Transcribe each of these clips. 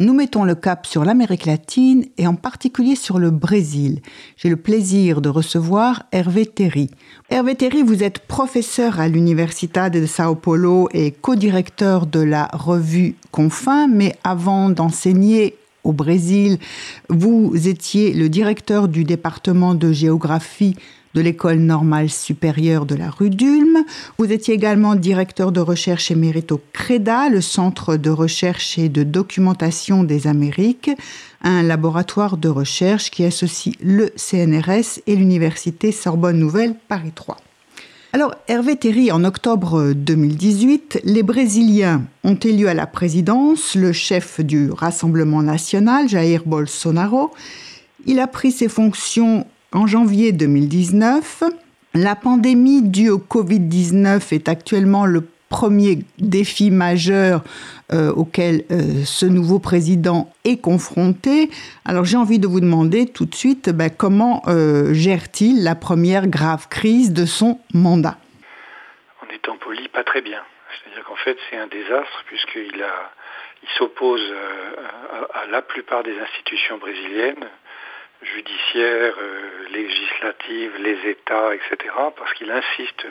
nous mettons le cap sur l'Amérique latine et en particulier sur le Brésil. J'ai le plaisir de recevoir Hervé Terry. Hervé Terry, vous êtes professeur à l'Università de Sao Paulo et co-directeur de la revue Confins, mais avant d'enseigner au Brésil, vous étiez le directeur du département de géographie de l'école normale supérieure de la rue d'Ulm. Vous étiez également directeur de recherche émérite au CREDA, le Centre de recherche et de documentation des Amériques, un laboratoire de recherche qui associe le CNRS et l'Université Sorbonne Nouvelle Paris 3. Alors, Hervé Terry, en octobre 2018, les Brésiliens ont élu à la présidence le chef du Rassemblement national, Jair Bolsonaro. Il a pris ses fonctions en janvier 2019, la pandémie due au Covid-19 est actuellement le premier défi majeur euh, auquel euh, ce nouveau président est confronté. Alors j'ai envie de vous demander tout de suite ben, comment euh, gère-t-il la première grave crise de son mandat? En étant poli, pas très bien. C'est-à-dire qu'en fait c'est un désastre puisqu'il il s'oppose à, la plupart des institutions brésiliennes judiciaire, euh, législative, les États, etc., parce qu'il insiste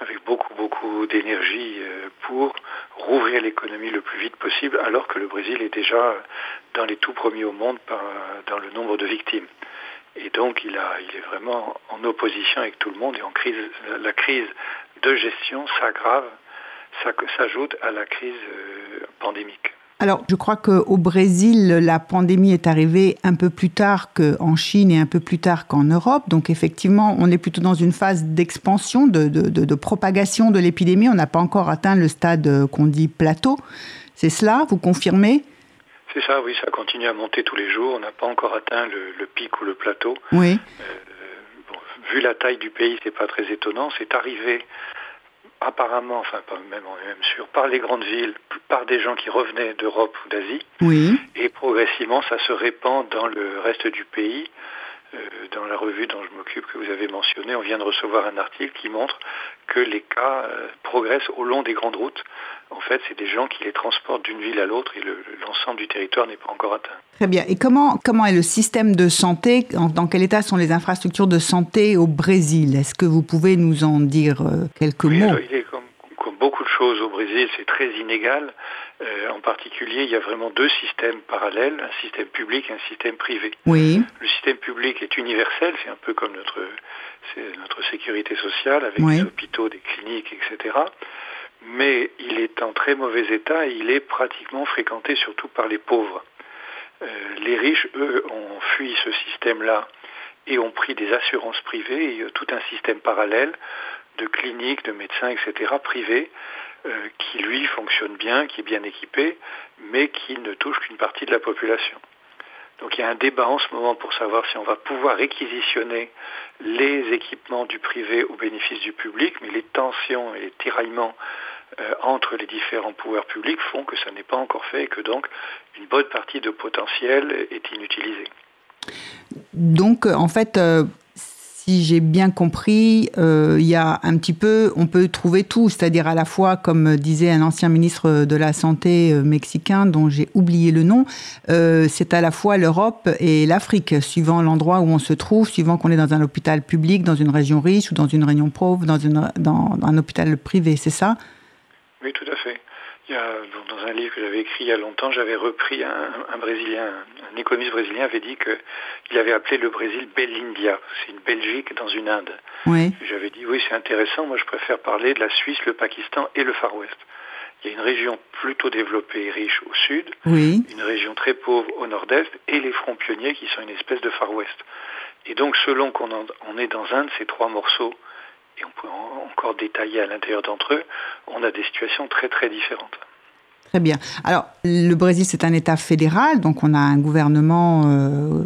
avec beaucoup, beaucoup d'énergie euh, pour rouvrir l'économie le plus vite possible, alors que le Brésil est déjà dans les tout premiers au monde dans le nombre de victimes. Et donc il, est vraiment en opposition avec tout le monde et. La crise de gestion s'aggrave, s'ajoute à la crise euh, pandémique. Alors, je crois qu'au Brésil, la pandémie est arrivée un peu plus tard qu'en Chine et un peu plus tard qu'en Europe. Donc, effectivement, on est plutôt dans une phase d'expansion, de, propagation de l'épidémie. On n'a pas encore atteint le stade qu'on dit plateau. C'est cela Vous confirmez? C'est ça, oui, ça continue à monter tous les jours. On n'a pas encore atteint le, pic ou le plateau. Oui. Euh, vu la taille du pays, c'est pas très étonnant. C'est arrivé apparemment, enfin pas même, on est même sûr, par les grandes villes, par des gens qui revenaient d'Europe ou d'Asie. Oui. Et progressivement, ça se répand dans le reste du pays. Euh, dans la revue dont je m'occupe, que vous avez mentionné, on vient de recevoir un article qui montre que les cas euh, progressent au long des grandes routes. En fait, c'est des gens qui les transportent d'une ville à l'autre et l'ensemble du territoire n'est pas encore atteint. Très bien. Et comment, comment est le système de santé? Dans quel état sont les infrastructures de santé au Brésil? Est-ce que vous pouvez nous en dire euh, quelques mots? Il est comme, au Brésil, c'est très inégal. Euh, en particulier, il y a vraiment deux systèmes parallèles, un système public et un système privé. Oui. Le système public est universel, c'est un peu comme notre, notre sécurité sociale, avec des hôpitaux, des cliniques, etc. Mais il est en très mauvais état et il est pratiquement fréquenté surtout par les pauvres. Euh, les riches, eux, ont fui ce système-là et ont pris des assurances privées et tout un système parallèle de cliniques, de médecins, etc., privés, euh, qui lui fonctionne bien, qui est bien équipé, mais qui ne touche qu'une partie de la population. Donc il y a un débat en ce moment pour savoir si on va pouvoir réquisitionner les équipements du privé au bénéfice du public, mais les tensions et les tiraillements euh, entre les différents pouvoirs publics font que ça n'est pas encore fait et que donc une bonne partie de potentiel est inutilisée. Donc en fait, euh, si j'ai bien compris, euh, il y a un petit peu, on peut trouver tout, c'est-à-dire à la fois, comme disait un ancien ministre de la Santé euh, mexicain dont j'ai oublié le nom, euh, c'est à la fois l'Europe et l'Afrique, suivant l'endroit où on se trouve, suivant qu'on est dans un hôpital public, dans une région riche ou dans une région pauvre, dans, une, dans un hôpital privé, c'est ça? Oui, tout à fait. Il y a, dans un livre que j'avais écrit il y a longtemps, j'avais repris un, un, Brésilien, un économiste brésilien avait dit qu'il avait appelé le Brésil Belle-India. C'est une Belgique dans une Inde. Oui. J'avais dit oui, c'est intéressant. Moi, je préfère parler de la Suisse, le Pakistan et le Far West. Il y a une région plutôt développée et riche au sud, oui. une région très pauvre au nord-est et les fronts pionniers qui sont une espèce de Far West. Et donc, selon qu'on on est dans un de ces trois morceaux et on peut encore détailler à l'intérieur d'entre eux, on a des situations très très différentes. Très bien. Alors, le Brésil, c'est un État fédéral, donc on a un gouvernement euh,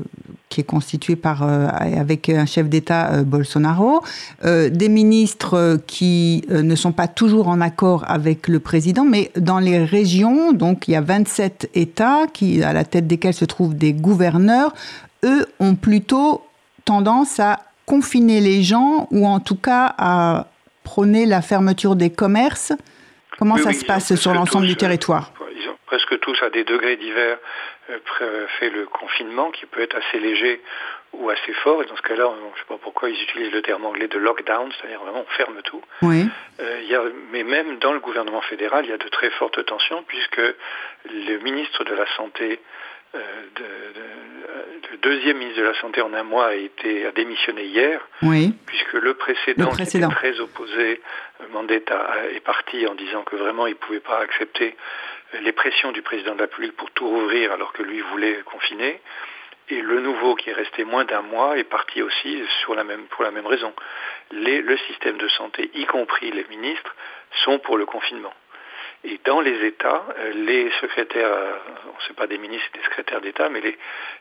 qui est constitué par, avec un chef d'État Bolsonaro, des ministres qui ne sont pas toujours en accord avec le président, mais dans les régions, donc il y a 27 États qui, à la tête desquels se trouvent des gouverneurs, eux ont plutôt tendance à confiner les gens ou en tout cas à prôner la fermeture des commerces? Comment ça se passe sur l'ensemble du territoire? Ils ont presque tous, à des degrés divers, euh, fait le confinement qui peut être assez léger ou assez fort. Et dans ce cas-là, je ne sais pas pourquoi ils utilisent le terme anglais de lockdown, c'est-à-dire vraiment on ferme tout. Oui. Euh, mais même dans le gouvernement fédéral, il y a de très fortes tensions puisque le ministre de la Santé euh, de, le deuxième ministre de la Santé en un mois a, été, a démissionné hier, oui. puisque le précédent, qui était très opposé, euh, Mandetta, est parti en disant que vraiment il ne pouvait pas accepter les pressions du président de la République pour tout rouvrir alors que lui voulait confiner. Et le nouveau qui est resté moins d'un mois est parti aussi sur la même, pour la même raison. Les, le système de santé, y compris les ministres, sont pour le confinement. Et dans les États, euh, les secrétaires, euh, on ne sait pas des ministres et des secrétaires d'État, mais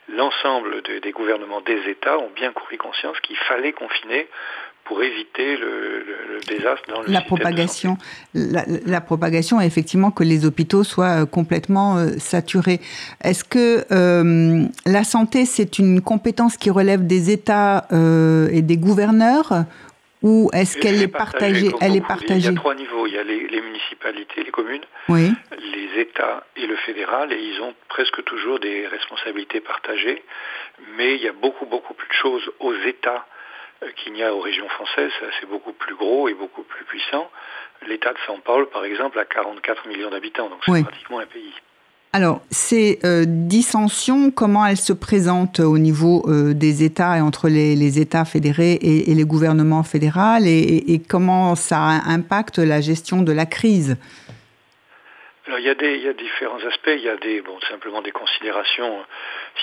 l'ensemble des gouvernements des États ont bien compris conscience qu'il fallait confiner pour éviter le, désastre dans le la propagation, la, la, propagation, effectivement, que les hôpitaux soient euh, complètement saturés. Est-ce que la santé, c'est une compétence qui relève des États et des gouverneurs ou est-ce qu'elle est partagée, Elle est partagée. Il y a trois niveaux. Il y a les, les municipalités, les communes, oui. les États et le fédéral, et ils ont presque toujours des responsabilités partagées. Mais il y a beaucoup, beaucoup plus de choses aux États euh, qu'il n'y a aux régions françaises. C'est beaucoup plus gros et beaucoup plus puissant. L'État de São Paulo, par exemple, a 44 millions d'habitants, donc c'est pratiquement un pays. Alors, ces euh, dissensions, comment elles se présentent au niveau euh, des États et entre les, États fédérés et, les gouvernements fédéraux et, comment ça impacte la gestion de la crise? Alors, il y, a des, il y a différents aspects. Il y a des, bon, simplement des considérations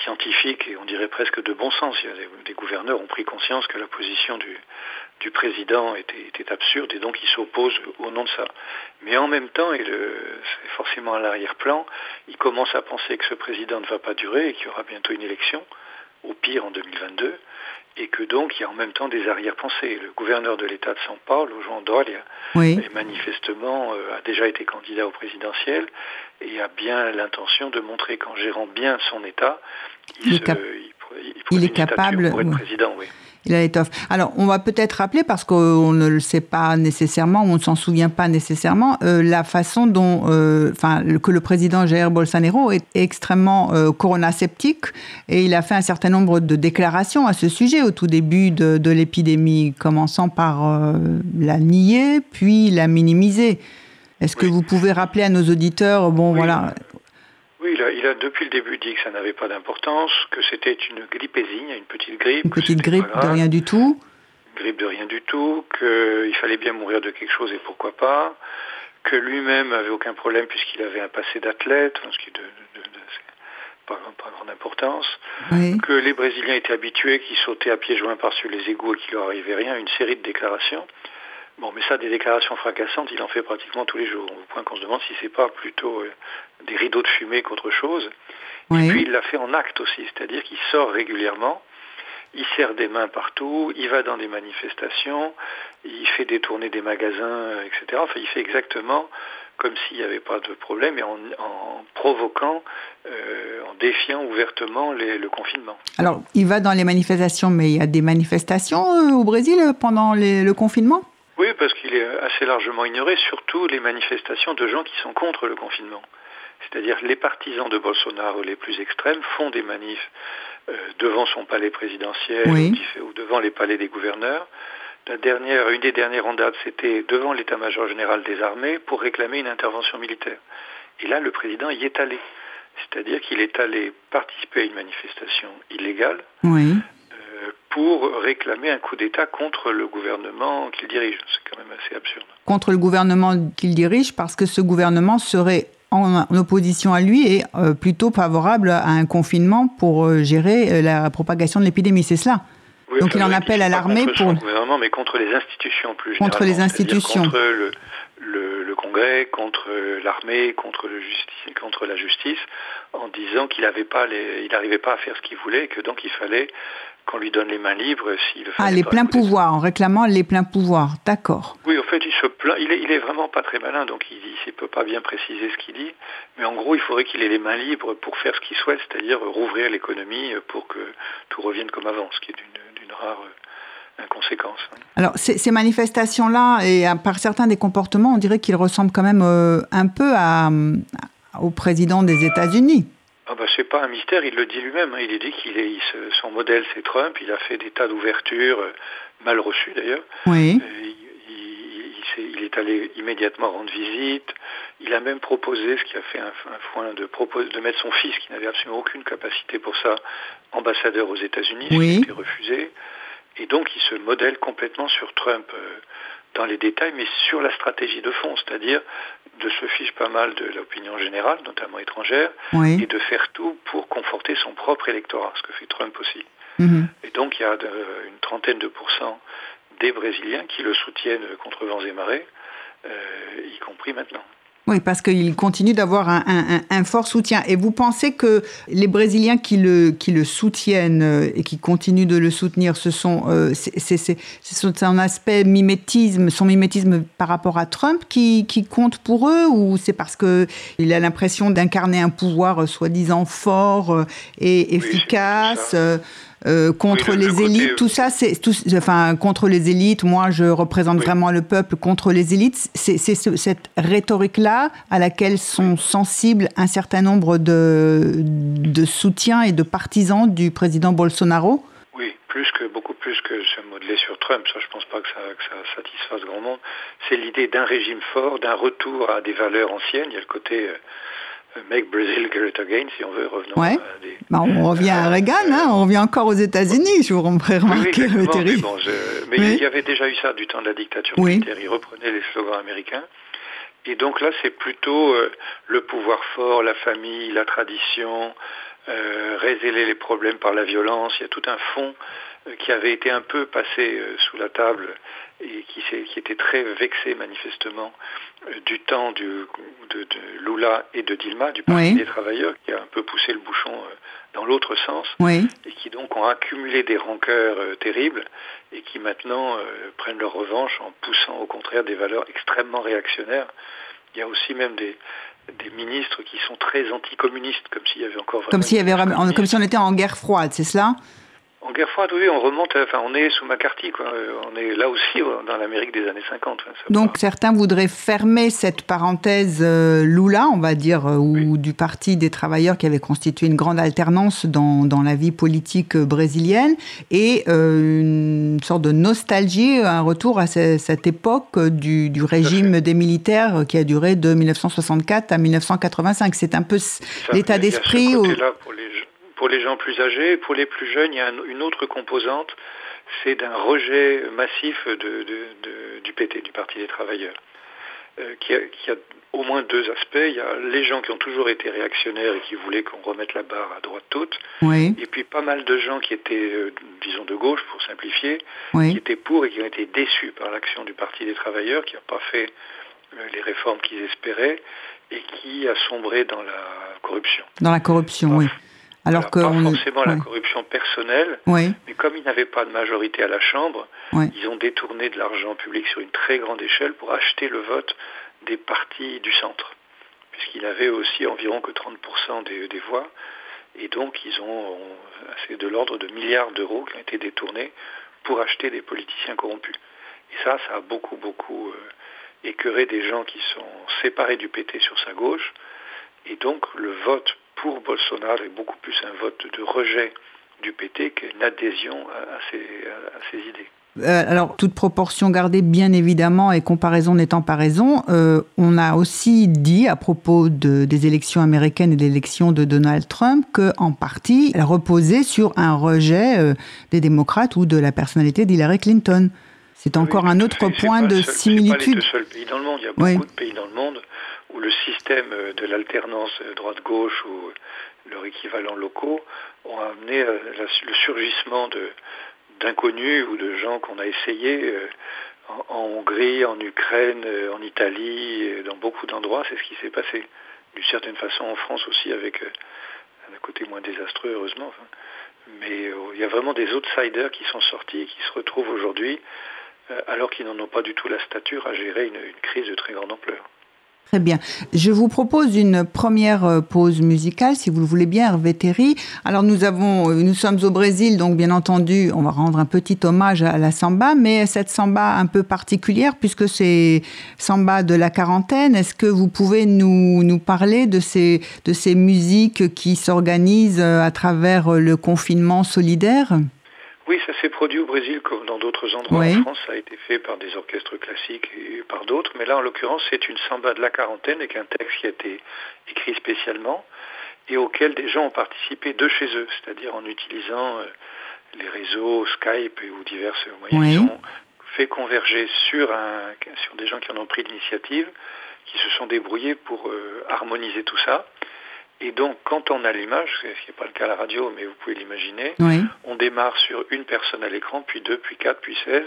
scientifiques et on dirait presque de bon sens. Des gouverneurs ont pris conscience que la position du, du président était, était, absurde et donc il s'oppose au nom de ça. Mais en même temps, et c'est forcément à l'arrière-plan, il commence à penser que ce président ne va pas durer et qu'il y aura bientôt une élection, au pire en 2022, et que donc il y a en même temps des arrière-pensées. Le gouverneur de l'État de São Paulo, João Dória, oui. manifestement euh, a déjà été candidat au présidentiel et a bien l'intention de montrer qu'en gérant bien son État, il, il, se, il, il est capable pour être président. Oui. Il a l'étoffe. Alors, on va peut-être rappeler, parce qu'on ne le sait pas nécessairement, on ne s'en souvient pas nécessairement, euh, la façon dont, euh, enfin, que le président Jair Bolsonaro est extrêmement euh, corona-sceptique et il a fait un certain nombre de déclarations à ce sujet au tout début de, de l'épidémie, commençant par euh, la nier, puis la minimiser. Est-ce que vous pouvez rappeler à nos auditeurs, bon, oui. voilà, oui, il a, il a, depuis le début dit que ça n'avait pas d'importance, que c'était une grippésine, une petite grippe. Une petite grippe de rien du tout. Une grippe de rien du tout, qu'il fallait bien mourir de quelque chose et pourquoi pas, que lui-même avait aucun problème puisqu'il avait un passé d'athlète, ce qui est de, de, de, pas, pas grande importance, oui. que les Brésiliens étaient habitués, qu'ils sautaient à pieds joints par-dessus les égouts et qu'il leur arrivait rien, une série de déclarations. Bon, mais ça, des déclarations fracassantes, il en fait pratiquement tous les jours, au point qu'on se demande si c'est pas plutôt euh, des rideaux de fumée qu'autre chose. Oui. Et puis il l'a fait en acte aussi, c'est-à-dire qu'il sort régulièrement, il serre des mains partout, il va dans des manifestations, il fait détourner des magasins, etc. Enfin, il fait exactement comme s'il n'y avait pas de problème et en, en provoquant, euh, en défiant ouvertement les, le confinement. Alors, il va dans les manifestations, mais il y a des manifestations euh, au Brésil pendant les, le confinement? Oui, parce qu'il est assez largement ignoré, surtout les manifestations de gens qui sont contre le confinement. C'est-à-dire les partisans de Bolsonaro les plus extrêmes font des manifs euh, devant son palais présidentiel oui. ou, devant les palais des gouverneurs. La dernière, une des dernières en date, c'était devant l'état-major général des armées pour réclamer une intervention militaire. Et là, le président y est allé. C'est-à-dire qu'il est allé participer à une manifestation illégale oui pour réclamer un coup d'État contre le gouvernement qu'il dirige. C'est quand même assez absurde. Contre le gouvernement qu'il dirige parce que ce gouvernement serait en opposition à lui et euh, plutôt favorable à un confinement pour euh, gérer euh, la propagation de l'épidémie, c'est cela oui, Donc il en appelle à l'armée pour... Le gouvernement, mais contre les institutions plus Contre les institutions. Contre le, le, Congrès, contre l'armée, contre, contre la justice, en disant qu'il n'arrivait pas, pas à faire ce qu'il voulait et que donc il fallait qu'on lui donne les mains libres s'il Ah, les pleins pouvoirs, en réclamant les pleins pouvoirs, d'accord. Oui, en fait, il se plaint, il est, il est vraiment pas très malin, donc il ne peut pas bien préciser ce qu'il dit, mais en gros, il faudrait qu'il ait les mains libres pour faire ce qu'il souhaite, c'est-à-dire rouvrir l'économie pour que tout revienne comme avant, ce qui est d'une rare inconséquence. Hein. Alors, ces, manifestations-là, et par certains des comportements, on dirait qu'ils ressemblent quand même euh, un peu à, au président des États-Unis. Ah bah, c'est pas un mystère, il le dit lui-même. Hein. Il dit qu'il est, son modèle c'est Trump. Il a fait des tas d'ouvertures, euh, mal reçues d'ailleurs. Oui. Euh, il, est allé immédiatement rendre visite. Il a même proposé, ce qui a fait un, foin, de, de mettre son fils, qui n'avait absolument aucune capacité pour ça, ambassadeur aux États-Unis, oui. ce qui a été refusé. Et donc il se modèle complètement sur Trump dans les détails, mais sur la stratégie de fond, c'est-à-dire de se fiche pas mal de l'opinion générale, notamment étrangère, et de faire tout pour conforter son propre électorat, ce que fait Trump aussi. Mhm. Et donc il y a une trentaine de pourcents des Brésiliens qui le soutiennent contre vents et marées, euh, y compris maintenant. Oui, parce qu'il continue d'avoir un, fort soutien. Et vous pensez que les Brésiliens qui le, qui le soutiennent euh, et qui continuent de le soutenir, ce sont euh, c'est son aspect mimétisme, son mimétisme par rapport à Trump qui, qui compte pour eux, ou c'est parce que il a l'impression d'incarner un pouvoir euh, soi-disant fort et efficace euh, contre les élites, tout ça, c'est enfin contre les élites. Moi, je représente vraiment le peuple contre les élites. C'est cette rhétorique-là à laquelle sont sensibles un certain nombre de, de soutiens et de partisans du président Bolsonaro. Oui, plus que beaucoup plus que se modeler sur Trump. Ça, je pense pas que ça, que ça satisfasse grand monde. C'est l'idée d'un régime fort, d'un retour à des valeurs anciennes. Il y a le côté euh, Make Brazil Great Again, si on veut, revenons ouais. à des... bah, on revient à Reagan, hein, on revient encore aux États-Unis, je vous remarquer, oui, mais, bon, mais il y avait déjà eu ça du temps de la dictature militaire, il reprenait les slogans américains. Et donc là, c'est plutôt euh, le pouvoir fort, la famille, la tradition, euh, les problèmes par la violence. Il y a tout un fond euh, qui avait été un peu passé euh, sous la table et qui, qui était très vexé manifestement euh, du temps du, de, Lula et de Dilma, du Parti des travailleurs, qui a un peu poussé le bouchon dans l'autre sens, et qui donc ont accumulé des rancœurs terribles, et qui maintenant prennent leur revanche en poussant au contraire des valeurs extrêmement réactionnaires. Il y a aussi même des, des ministres qui sont très anticommunistes, comme s'il y avait encore... Comme, y avait comme si on était en guerre froide, c'est cela? En guerre froide, oui, on remonte, enfin, on est sous McCarthy, quoi. On est là aussi dans l'Amérique des années 50. Donc certains voudraient fermer cette parenthèse euh, Lula, on va dire, euh, ou du Parti des travailleurs qui avait constitué une grande alternance dans, dans la vie politique euh, brésilienne, et une sorte de nostalgie, un retour à cette époque du, du régime des militaires qui a duré de 1964 à 1985. C'est un peu l'état d'esprit pour les gens plus âgés. Pour les plus jeunes, il y a une autre composante, c'est d'un rejet massif de, du PT, du Parti des travailleurs, euh, qui, a, au moins deux aspects. Il y a les gens qui ont toujours été réactionnaires et qui voulaient qu'on remette la barre à droite toute, et puis pas mal de gens qui étaient, euh, disons, de gauche, pour simplifier, qui étaient pour et qui ont été déçus par l'action du Parti des travailleurs, qui n'a pas fait euh, les réformes qu'ils espéraient et qui a sombré dans la corruption. Dans la corruption, oui. Alors, que pas forcément la corruption personnelle, mais comme ils n'avaient pas de majorité à la Chambre, ils ont détourné de l'argent public sur une très grande échelle pour acheter le vote des partis du centre, puisqu'ils n'avaient aussi environ que 30% des, des, voix, et donc ils ont, c'est de l'ordre de milliards d'euros qui ont été détournés pour acheter des politiciens corrompus. Et ça, ça a beaucoup, beaucoup euh, écœuré des gens qui sont séparés du PT sur sa gauche, et donc le vote pour Bolsonaro est beaucoup plus un vote de rejet du PT qu'une adhésion à, ses, idées. Euh, alors, toute proportion gardée, bien évidemment, et comparaison n'étant pas raison, euh, on a aussi dit à propos de, des élections américaines et des élections de Donald Trump qu'en partie, elle reposait sur un rejet euh, des démocrates ou de la personnalité d'Hillary Clinton. C'est encore un autre point de similitude. C'est pas les deux seuls pays dans le monde. Il y a beaucoup de pays dans le monde où le système de l'alternance droite-gauche ou leur équivalent locaux ont amené euh, le surgissement d'inconnus ou de gens qu'on a essayé euh, en, Hongrie, en Ukraine, en Italie, dans beaucoup d'endroits, c'est ce qui s'est passé. D'une certaine façon en France aussi, avec un côté moins désastreux, heureusement. Mais il y a vraiment des outsiders qui sont sortis et qui se retrouvent aujourd'hui, alors qu'ils n'en ont pas du tout la stature à gérer une crise de très grande ampleur. Très bien. Je vous propose une première euh, pause musicale, si vous le voulez bien, Hervé Terry. Alors nous avons, euh, nous sommes au Brésil, donc bien entendu, on va rendre un petit hommage à la samba, mais cette samba un peu particulière puisque c'est samba de la quarantaine. Est-ce que vous pouvez nous, nous parler de ces, de ces musiques qui s'organisent euh, à travers le confinement solidaire? Oui, ça s'est produit au Brésil comme dans d'autres endroits en France. Ça a été fait par des orchestres classiques et par d'autres. Mais là, en l'occurrence, c'est une samba de la quarantaine avec un texte qui a été écrit spécialement et auquel des gens ont participé de chez eux, c'est-à-dire en utilisant euh, les réseaux Skype ou divers moyens qui ont fait converger sur, un, sur des gens qui en ont pris l'initiative, qui se sont débrouillés pour euh, harmoniser tout ça. Et donc, quand on a l'image, ce qui n'est pas le cas à la radio, mais vous pouvez l'imaginer, on démarre sur une personne à l'écran, puis deux, puis quatre, puis seize,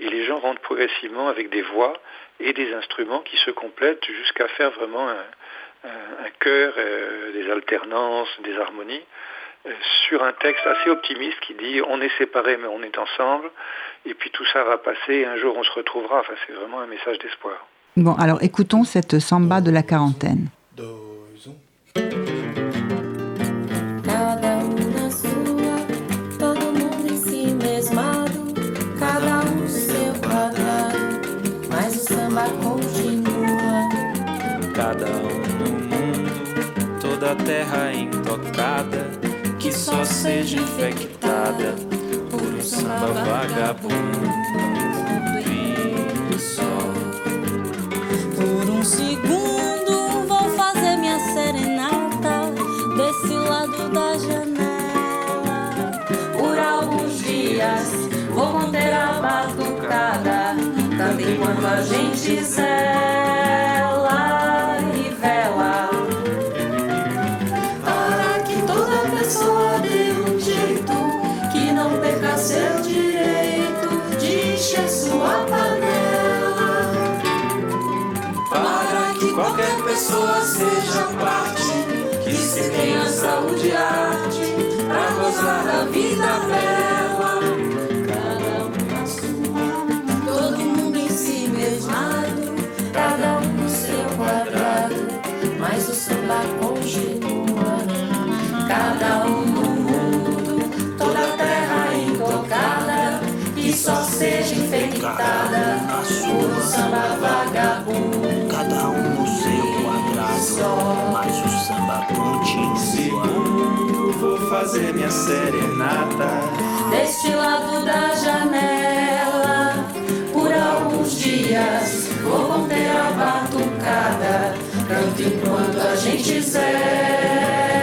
et les gens rentrent progressivement avec des voix et des instruments qui se complètent jusqu'à faire vraiment un, un, chœur, euh, des alternances, des harmonies, euh, sur un texte assez optimiste qui dit on est séparés mais on est ensemble, et puis tout ça va passer, et un jour on se retrouvera. Enfin, c'est vraiment un message d'espoir. Bon, alors écoutons cette samba de la quarantaine. Cada um na sua, todo mundo em si mesmado, cada um seu quadrado, mas o samba continua. Cada um no mundo, toda a terra intocada, que só seja infectada por um samba vagabundo. Por um segundo. A gente zela e vela. Para que toda pessoa dê um jeito, que não perca seu direito de encher sua panela. Para que qualquer pessoa seja parte se tenha saúde e arte pra gozar da vida bela. Por um samba vagabundo. Cada um no seu quadrado, mas o samba continua. Segundo, vou fazer minha serenata. Deste lado da janela, por alguns dias, vou conter a batucada. Canto enquanto a gente zela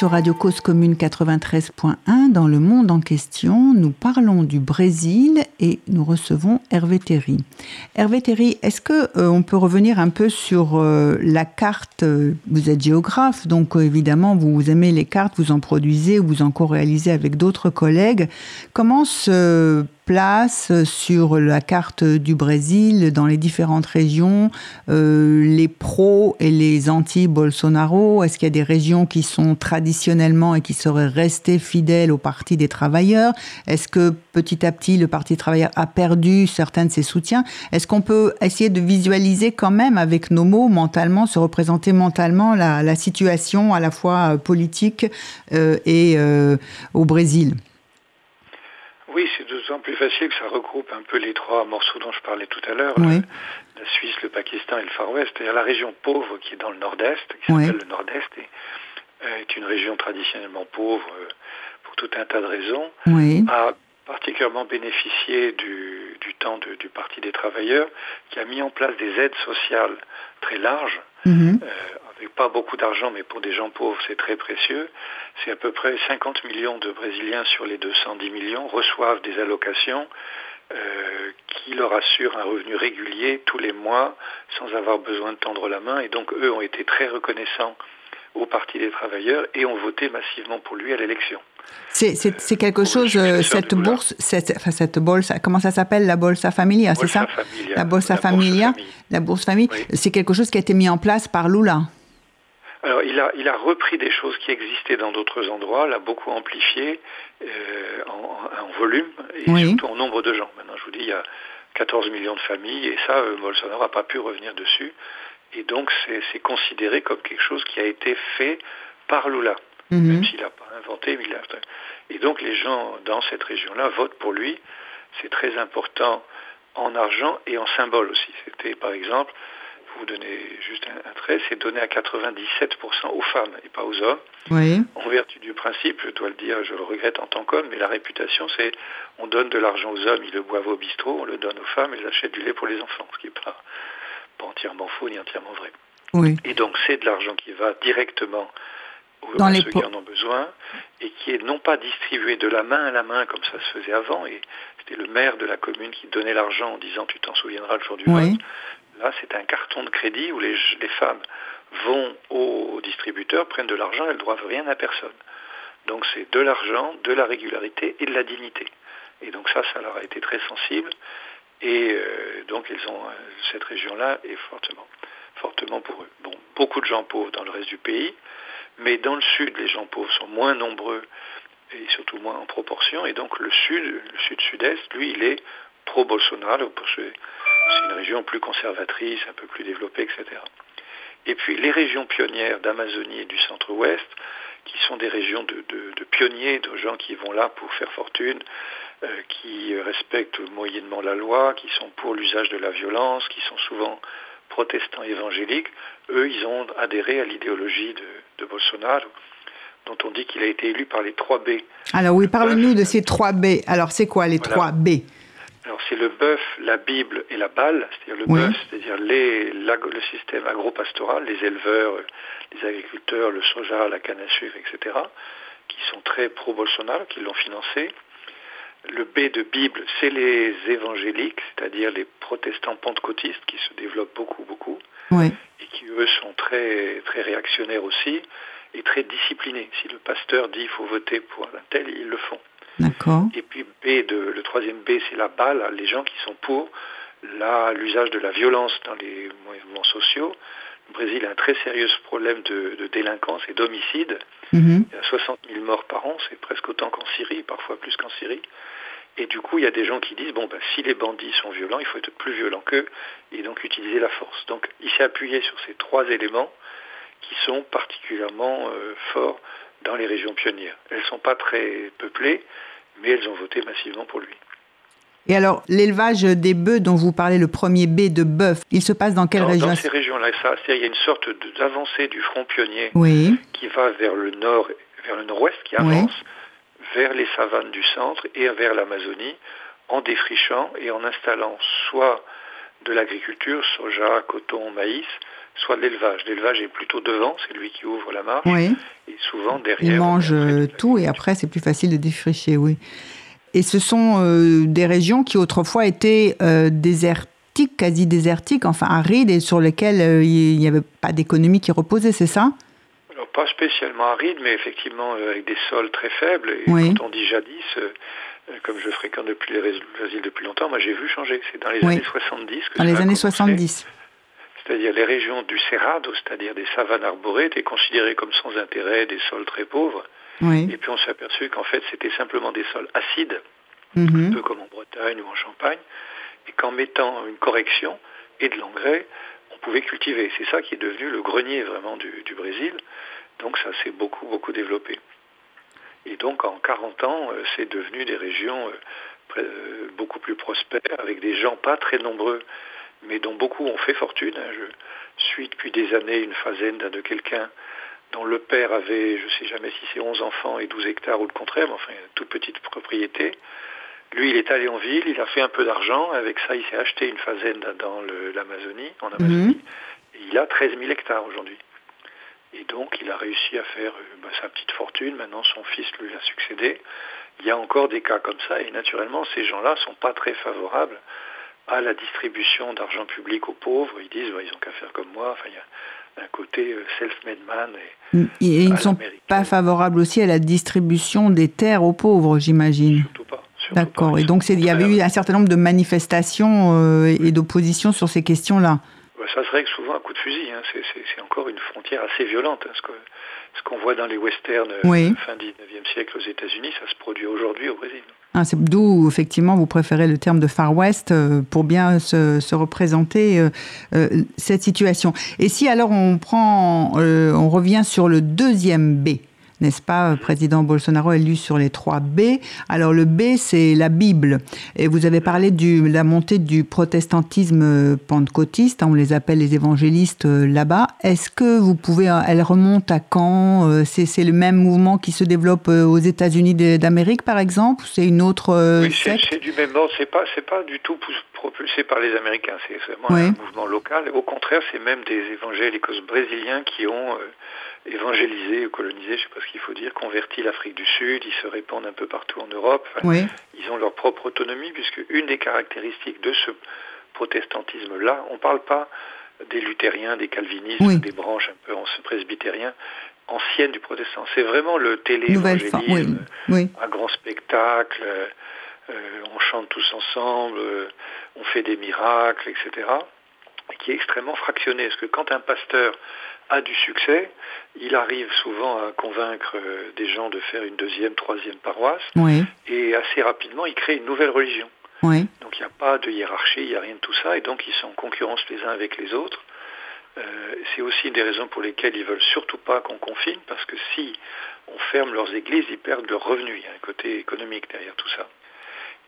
sur Radio Cause Commune 93.1 dans le monde en question. Nous parlons du Brésil et nous recevons Hervé Terry. Hervé Terry, est-ce que euh, on peut revenir un peu sur euh, la carte Vous êtes géographe, donc euh, évidemment vous aimez les cartes, vous en produisez ou vous en co-réalisez avec d'autres collègues. Comment se place sur la carte du Brésil, dans les différentes régions, euh, les pros et les anti-Bolsonaro? Est-ce qu'il y a des régions qui sont traditionnellement et qui seraient restées fidèles au Parti des travailleurs. Est-ce que petit à petit le Parti des travailleurs a perdu certains de ses soutiens? Est-ce qu'on peut essayer de visualiser quand même avec nos mots mentalement, se représenter mentalement la, situation à la fois politique euh, et euh, au Brésil? Oui, c'est d'autant plus facile que ça regroupe un peu les trois morceaux dont je parlais tout à l'heure, la Suisse, le Pakistan et le Far West. C'est-à-dire la région pauvre qui est dans le nord-est, qui s'appelle le nord-est, euh, est une région traditionnellement pauvre euh, pour tout un tas de raisons, a particulièrement bénéficié du, du temps du Parti des travailleurs, qui a mis en place des aides sociales très larges, mhm. euh, avec pas beaucoup d'argent, mais pour des gens pauvres, c'est très précieux. C'est à peu près 50 millions de Brésiliens sur les 210 millions reçoivent des allocations euh, qui leur assurent un revenu régulier tous les mois sans avoir besoin de tendre la main. Et donc eux ont été très reconnaissants au Parti des travailleurs et ont voté massivement pour lui à l'élection. C'est quelque chose, euh, cette bourse, cette, enfin, cette bourse, comment ça s'appelle, la Bolsa Familia, c'est ça? La Bolsa Familia, la bourse famille, c'est quelque chose qui a été mis en place par Lula. Alors, il a, il a repris des choses qui existaient dans d'autres endroits, l'a beaucoup amplifié euh, en, en, volume et surtout en nombre de gens. Maintenant, je vous dis, il y a 14 millions de familles et ça, euh, Bolsonaro n'a pas pu revenir dessus. Et donc, c'est considéré comme quelque chose qui a été fait par Lula, mhm. même s'il n'a pas inventé. Mais il a... Et donc, les gens dans cette région-là votent pour lui. C'est très important en argent et en symbole aussi. C'était, par exemple, vous donner juste un, trait, c'est donné à 97% aux femmes et pas aux hommes. Oui. En vertu du principe, je dois le dire, je le regrette en tant qu'homme, mais la réputation, c'est on donne de l'argent aux hommes, ils le boivent au bistrot, on le donne aux femmes, elles achètent du lait pour les enfants, ce qui n'est pas, pas entièrement faux ni entièrement vrai. Oui. Et donc c'est de l'argent qui va directement Dans à ceux qui en ont besoin et qui est non pas distribué de la main à la main comme ça se faisait avant, et c'était le maire de la commune qui donnait l'argent en disant tu t'en souviendras le jour du vote, Là, c'est un carton de crédit où les, femmes vont au distributeur, prennent de l'argent, elles ne doivent rien à personne. Donc c'est de l'argent, de la régularité et de la dignité. Et donc ça, ça leur a été très sensible. Et euh, donc ils ont euh, cette région-là est fortement, fortement pour eux. Bon, beaucoup de gens pauvres dans le reste du pays, mais dans le sud, les gens pauvres sont moins nombreux et surtout moins en proportion. Et donc le sud, le sud-sud-est, lui, il est pro-Bolsonaro, c'est une région plus conservatrice, un peu plus développée, etc. Et puis les régions pionnières d'Amazonie et du centre-ouest, qui sont des régions de, pionniers, de gens qui vont là pour faire fortune, euh, qui respectent moyennement la loi, qui sont pour l'usage de la violence, qui sont souvent protestants évangéliques, eux, ils ont adhéré à l'idéologie de, Bolsonaro, dont on dit qu'il a été élu par les 3 B. Alors oui, parlez-nous de ces 3 B. Alors c'est quoi les 3 B? Alors c'est le bœuf, la Bible et la balle, c'est-à-dire le bœuf, c'est-à-dire le système agro-pastoral, les éleveurs, les agriculteurs, le soja, la canne à sucre, etc., qui sont très pro-Bolsonaro, qui l'ont financé. Le B de Bible, c'est les évangéliques, c'est-à-dire les protestants pentecôtistes qui se développent beaucoup, beaucoup, et qui eux sont très, très réactionnaires aussi et très disciplinés. Si le pasteur dit qu'il faut voter pour un tel, ils le font. Et puis B, de, le troisième B, c'est la balle, les gens qui sont pour l'usage de la violence dans les mouvements sociaux. Le Brésil a un très sérieux problème de, délinquance et d'homicide. Mhm. Il y a 60 000 morts par an, c'est presque autant qu'en Syrie, parfois plus qu'en Syrie. Et du coup, il y a des gens qui disent, bon, ben, si les bandits sont violents, il faut être plus violent qu'eux, et donc utiliser la force. Donc il s'est appuyé sur ces trois éléments qui sont particulièrement euh, forts dans les régions pionnières. Elles ne sont pas très peuplées, mais elles ont voté massivement pour lui. Et alors, l'élevage des bœufs dont vous parlez, le premier B de bœuf, il se passe dans quelle région Dans ces régions-là, il y a une sorte d'avancée du front pionnier qui va vers le nord, vers le nord-ouest, qui avance vers les savanes du centre et vers l'Amazonie, en défrichant et en installant soit de l'agriculture, soja, coton, maïs, soit de l'élevage. L'élevage est plutôt devant, c'est lui qui ouvre la marche. Oui. Et souvent derrière. Il mange euh, tout et après c'est plus facile de défricher, oui. Et ce sont euh, des régions qui autrefois étaient euh, désertiques, quasi désertiques, enfin arides et sur lesquelles euh, il n'y avait pas d'économie qui reposait, c'est ça? Pas spécialement arides, mais effectivement euh, avec des sols très faibles. Et Oui. quand on dit jadis, euh, euh, comme je fréquente depuis les l'asile depuis longtemps, moi j'ai vu changer. C'est dans les Oui. années 70 que Dans les années commencé. 70. C'est-à-dire les régions du Cerrado, c'est-à-dire des savanes arborées, étaient considérées comme sans intérêt, des sols très pauvres. Oui. Et puis on s'est aperçu qu'en fait c'était simplement des sols acides, un Mhm. peu comme en Bretagne ou en Champagne, et qu'en mettant une correction et de l'engrais, on pouvait cultiver. C'est ça qui est devenu le grenier vraiment du, du Brésil. Donc ça s'est beaucoup, beaucoup développé. Et donc en 40 ans, euh, c'est devenu des régions euh, euh, beaucoup plus prospères, avec des gens pas très nombreux, mais dont beaucoup ont fait fortune. hein. Je suis depuis des années une fazenda de quelqu'un dont le père avait, je ne sais jamais si c'est 11 enfants et 12 hectares ou le contraire, mais enfin une toute petite propriété. Lui, il est allé en ville, il a fait un peu d'argent, avec ça il s'est acheté une fazenda dans l'Amazonie, en Amazonie, et il a 13 000 hectares aujourd'hui. Et donc il a réussi à faire euh, bah, sa petite fortune, maintenant son fils lui a succédé. Il y a encore des cas comme ça, et naturellement ces gens-là sont pas très favorables à la distribution d'argent public aux pauvres. Ils disent, bah, ils ont qu'à faire comme moi. Enfin, il y a un côté euh, self-made man. Et, Et ils ne sont pas favorables aussi à la distribution des terres aux pauvres, j'imagine. Surtout pas. D'accord. Et donc il y avait eu un certain nombre de manifestations euh, et d'oppositions sur ces questions-là. Bah, ça se règle souvent à coup de fusil. hein. C'est- encore une frontière assez violente. hein. Ce qu'on voit dans les westerns euh, Oui. fin 19e siècle aux États-Unis, ça se produit aujourd'hui au Brésil. C'est d'où effectivement vous préférez le terme de Far West euh, pour bien se, se représenter euh, euh, cette situation. Et si alors on prend, euh, on revient sur le deuxième B, n'est-ce pas, euh, président Bolsonaro élu sur les trois B. Alors le B, c'est la Bible. Et vous avez parlé de la montée du protestantisme euh, pentecôtiste, hein, on les appelle les évangélistes euh, là-bas. Est-ce que vous pouvez, elle remonte à quand C'est le même mouvement qui se développe aux États-Unis d'Amérique, par exemple C'est une autre Oui, c'est du même ordre. C'est pas, pas du tout propulsé par les Américains. C'est vraiment Oui. un mouvement local. Au contraire, c'est même des évangélicos brésiliens qui ont euh, évangélisé ou colonisé, je sais pas ce qu'il faut dire, converti l'Afrique du Sud. Ils se répandent un peu partout en Europe. Enfin, Oui, ils ont leur propre autonomie, puisque une des caractéristiques de ce protestantisme-là, on ne parle pas des luthériens, des calvinistes, Oui. des branches un peu en presbytériens anciennes du protestant. C'est vraiment le. Oui, télé-évangélisme, oui. un grand spectacle, euh, euh, on chante tous ensemble, euh, on fait des miracles, etc., qui est extrêmement fractionné. Parce que quand un pasteur a du succès, il arrive souvent à convaincre euh, des gens de faire une deuxième, troisième paroisse, oui, et assez rapidement, il crée une nouvelle religion. oui. Donc il n'y a pas de hiérarchie, il n'y a rien de tout ça, et donc ils sont en concurrence les uns avec les autres. Euh, c'est aussi une des raisons pour lesquelles ils veulent surtout pas qu'on confine, parce que si on ferme leurs églises, ils perdent leurs revenus. Il y a un côté économique derrière tout ça.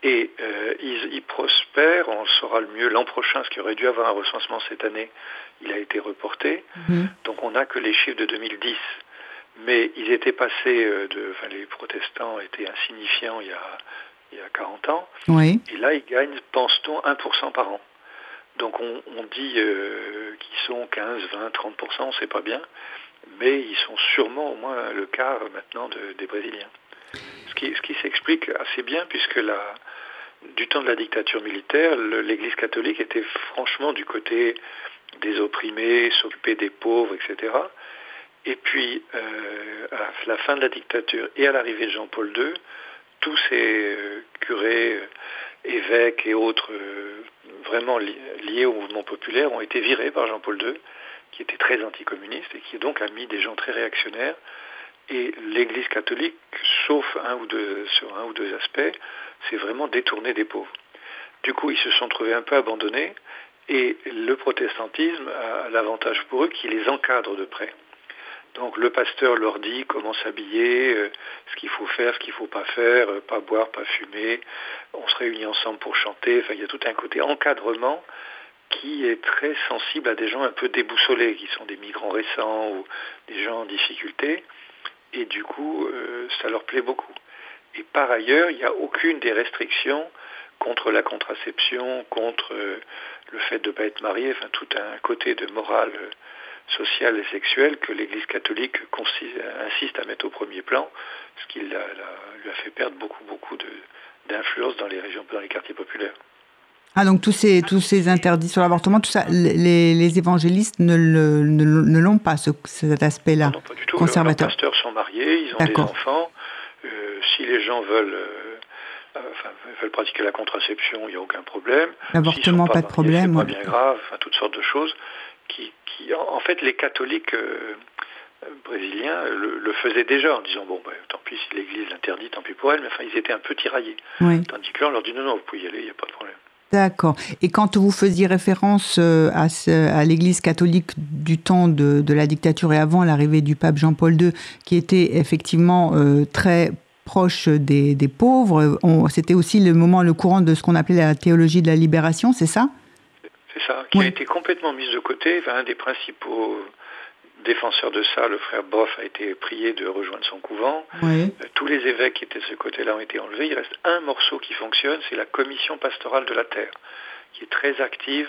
Et euh, ils, ils prospèrent, on le saura le mieux l'an prochain, ce qui aurait dû avoir un recensement cette année, il a été reporté. Mhm. Donc on n'a que les chiffres de 2010. Mais ils étaient passés euh, de. Enfin, les protestants étaient insignifiants il y a, il y a 40 ans. Oui, Et là, ils gagnent, pense-t-on, 1% par an. Donc on, on dit euh, qu'ils sont 15, 20, 30%, on ne sait pas bien, mais ils sont sûrement au moins le quart maintenant de- des Brésiliens. Ce qui, ce qui s'explique assez bien puisque la, du temps de la dictature militaire, l'Église catholique était franchement du côté des opprimés, s'occuper des pauvres, etc. Et puis, euh, à la fin de la dictature et à l'arrivée de Jean-Paul II, tous ces euh, curés, euh, évêques et autres vraiment li- liés au mouvement populaire ont été virés par Jean-Paul II, qui était très anticommuniste et qui donc a mis des gens très réactionnaires. Et l'Église catholique, sauf un ou deux, sur un ou deux aspects, s'est vraiment détournée des pauvres. Du coup, ils se sont trouvés un peu abandonnés et le protestantisme a l'avantage pour eux qu'il les encadre de près. Donc le pasteur leur dit comment s'habiller, euh, ce qu'il faut faire, ce qu'il ne faut pas faire, euh, pas boire, pas fumer. On se réunit ensemble pour chanter. Enfin, il y a tout un côté encadrement qui est très sensible à des gens un peu déboussolés, qui sont des migrants récents ou des gens en difficulté. Et du coup, euh, ça leur plaît beaucoup. Et par ailleurs, il n'y a aucune des restrictions contre la contraception, contre le fait de ne pas être marié, enfin tout un côté de morale sociale et sexuelle que l'Église catholique insiste à mettre au premier plan, ce qui lui a fait perdre beaucoup, beaucoup d'influence dans les régions, dans les quartiers populaires. Ah, donc tous ces, tous ces interdits sur l'avortement, tout ça, les, les évangélistes ne, ne, l'ont pas, ce, cet aspect-là Non, pas du tout. Conservateur. Les pasteurs sont mariés, ils ont des enfants. Euh, si les gens veulent, euh, euh, enfin, veulent pratiquer la contraception, il n'y a aucun problème. L'avortement, pas, de problème. C'est pas bien grave, enfin, toutes sortes de choses. Qui, qui, en fait, les catholiques brésiliens le, faisaient déjà en disant bon, ben, tant pis si l'Église l'interdit, tant pis pour elle, mais enfin, ils étaient un peu tiraillés. Tandis que là, on leur dit non, non, vous pouvez y aller, il n'y a pas de problème. D'accord. Et quand vous faisiez référence euh, à, à l'Église catholique du temps de, la dictature et avant l'arrivée du pape Jean-Paul II, qui était effectivement euh, très proche des, pauvres, c'était aussi le moment, le courant de ce qu'on appelait la théologie de la libération, c'est ça? C'est ça, qui a été complètement mise de côté. Enfin, un des principaux défenseur de ça, le frère Boff, a été prié de rejoindre son couvent. Euh, tous les évêques qui étaient de ce côté-là ont été enlevés. Il reste un morceau qui fonctionne, c'est la commission pastorale de la terre, qui est très active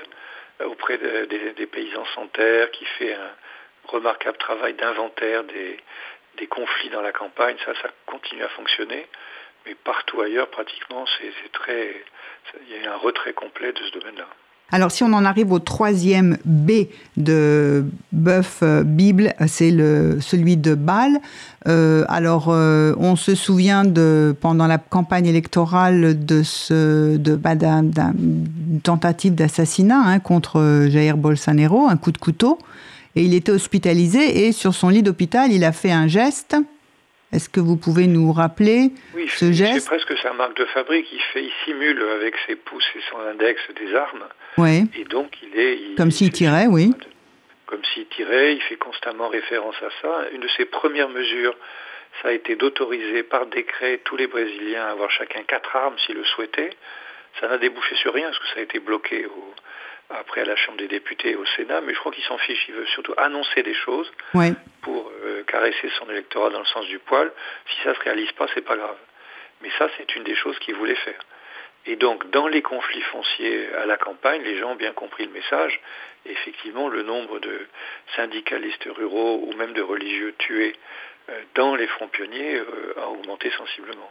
euh, auprès des paysans sans terre, qui fait un remarquable travail d'inventaire des, des conflits dans la campagne. Ça, continue à fonctionner. Mais partout ailleurs, pratiquement, c'est très, il y a un retrait complet de ce domaine-là. Alors si on en arrive au troisième B de bœuf euh, Bible, c'est celui de Bâle. Euh, alors euh, on se souvient de pendant la campagne électorale de ce de bah, tentative d'assassinat hein, contre Jair Bolsonaro, un coup de couteau, et il était hospitalisé et sur son lit d'hôpital il a fait un geste est-ce que vous pouvez nous rappeler ce geste C'est presque sa marque de fabrique. Il, fait, il simule avec ses pouces et son index des armes. Oui. Et donc il est... comme s'il tirait, oui. Comme s'il tirait, il fait constamment référence à ça. Une de ses premières mesures, ça a été d'autoriser par décret tous les Brésiliens à avoir chacun quatre armes s'ils le souhaitaient. Ça n'a débouché sur rien parce que ça a été bloqué au, après à la Chambre des députés et au Sénat, mais je crois qu'il s'en fiche. Il veut surtout annoncer des choses pour euh, caresser son électorat dans le sens du poil. Si ça ne se réalise pas, c'est pas grave. Mais ça, c'est une des choses qu'il voulait faire. Et donc, dans les conflits fonciers à la campagne, les gens ont bien compris le message. Et effectivement, le nombre de syndicalistes ruraux ou même de religieux tués euh, dans les fronts pionniers euh, a augmenté sensiblement.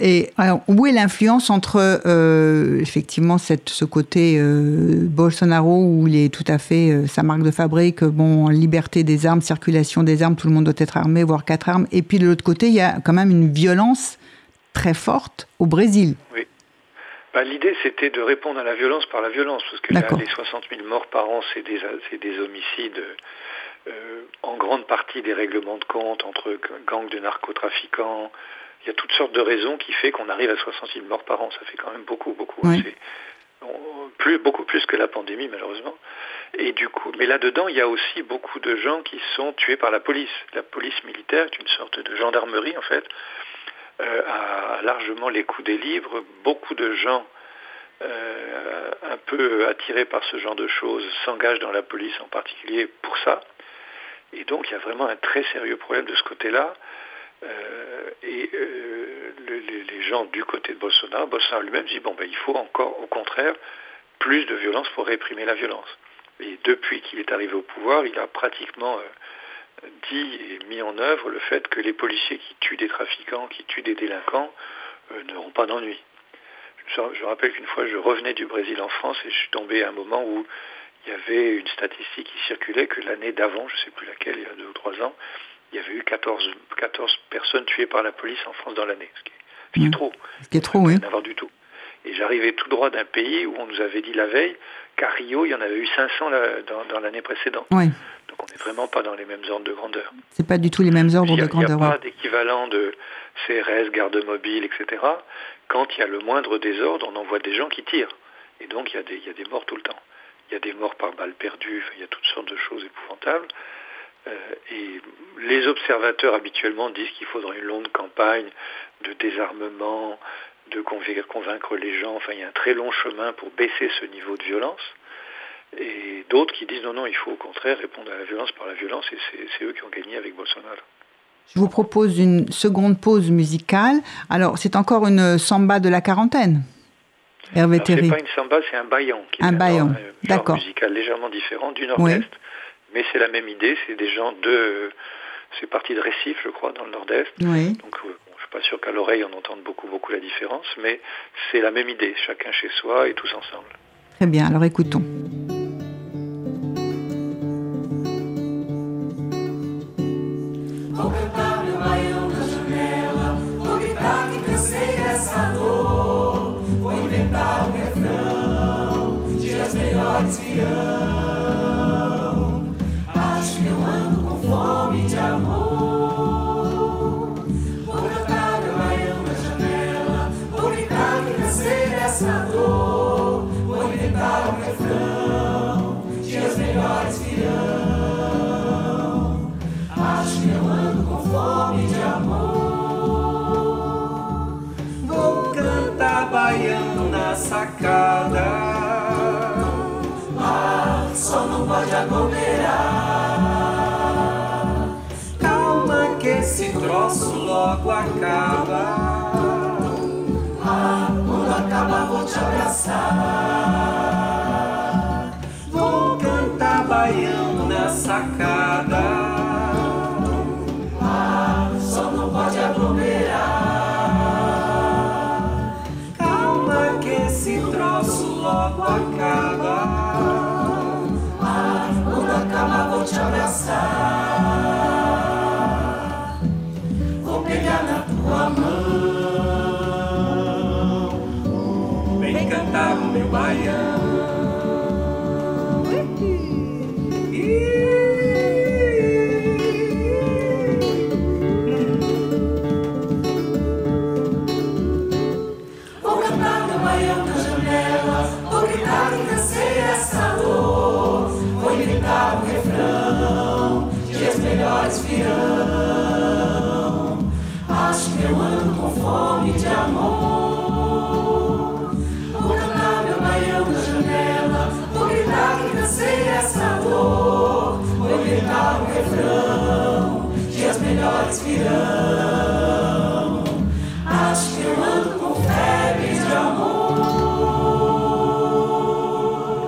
Et alors, où est l'influence entre euh, effectivement cette, ce côté euh, Bolsonaro où il est tout à fait euh, sa marque de fabrique, bon liberté des armes, circulation des armes, tout le monde doit être armé, voire quatre armes, et puis de l'autre côté il y a quand même une violence très forte au Brésil. Oui. Bah, L'idée c'était de répondre à la violence par la violence, parce que les 60 000 morts par an c'est des, des homicides. en grande partie des règlements de compte entre gangs de narcotrafiquants, il y a toutes sortes de raisons qui fait qu'on arrive à 60 000 morts par an. Ça fait quand même beaucoup, beaucoup. plus, beaucoup plus que la pandémie, malheureusement. Et du coup, mais là-dedans, il y a aussi beaucoup de gens qui sont tués par la police. La police militaire est une sorte de gendarmerie, en fait, euh, a largement les coups des livres. Beaucoup de gens euh, un peu attirés par ce genre de choses s'engagent dans la police en particulier pour ça. Et donc, il y a vraiment un très sérieux problème de ce côté-là. Euh, et euh, les, gens du côté de Bolsonaro, Bolsonaro lui-même dit bon ben il faut encore au contraire plus de violence pour réprimer la violence. Et depuis qu'il est arrivé au pouvoir, il a pratiquement euh, dit et mis en œuvre le fait que les policiers qui tuent des trafiquants, qui tuent des délinquants, n'auront pas d'ennui. Je, je, rappelle qu'une fois je revenais du Brésil en France et je suis tombé à un moment où il y avait une statistique qui circulait que l'année d'avant, je ne sais plus laquelle, il y a deux ou trois ans, il y avait eu 14, 14 personnes tuées par la police en France dans l'année, ce, qui est, mmh. trop. Ce qui est trop, oui. N'avoir du tout. Et j'arrivais tout droit d'un pays où on nous avait dit la veille qu'à Rio, il y en avait eu 500 dans, l'année précédente. Oui. Donc on n'est vraiment pas dans les mêmes ordres de grandeur. C'est pas du tout les mêmes ordres de grandeur. Il n'y a pas d'équivalent de CRS, garde mobile, etc. Quand il y a le moindre désordre, on envoie des gens qui tirent. Et donc il y, a des, il y a des morts tout le temps. Il y a des morts par balles perdues, il y a toutes sortes de choses épouvantables. Euh, et les observateurs habituellement disent qu'il faudra une longue campagne de désarmement, de convaincre les gens. Enfin, il y a un très long chemin pour baisser ce niveau de violence. Et d'autres qui disent non, non, il faut au contraire répondre à la violence par la violence, et c'est eux qui ont gagné avec Bolsonaro. Je vous propose une seconde pause musicale. Alors, c'est encore une samba de la quarantaine Hervé Terry. C'est pas une samba, c'est un baillan. Qui un baillan, d'accord. musical légèrement différent du nord-est. Mais c'est la même idée, c'est des gens de... C'est parti de Récif, je crois, dans le nord-est. Oui. Donc, euh, je suis pas sûr qu'à l'oreille on entende beaucoup, beaucoup la différence, mais c'est la même idée, chacun chez soi et tous ensemble. Très bien, alors écoutons. Troço logo acaba. Ah, quando acaba vou te abraçar. Vou cantar baião na sacada. Ah, só não pode aglomerar. Calma que esse troço logo acaba vou te abraçar. fire.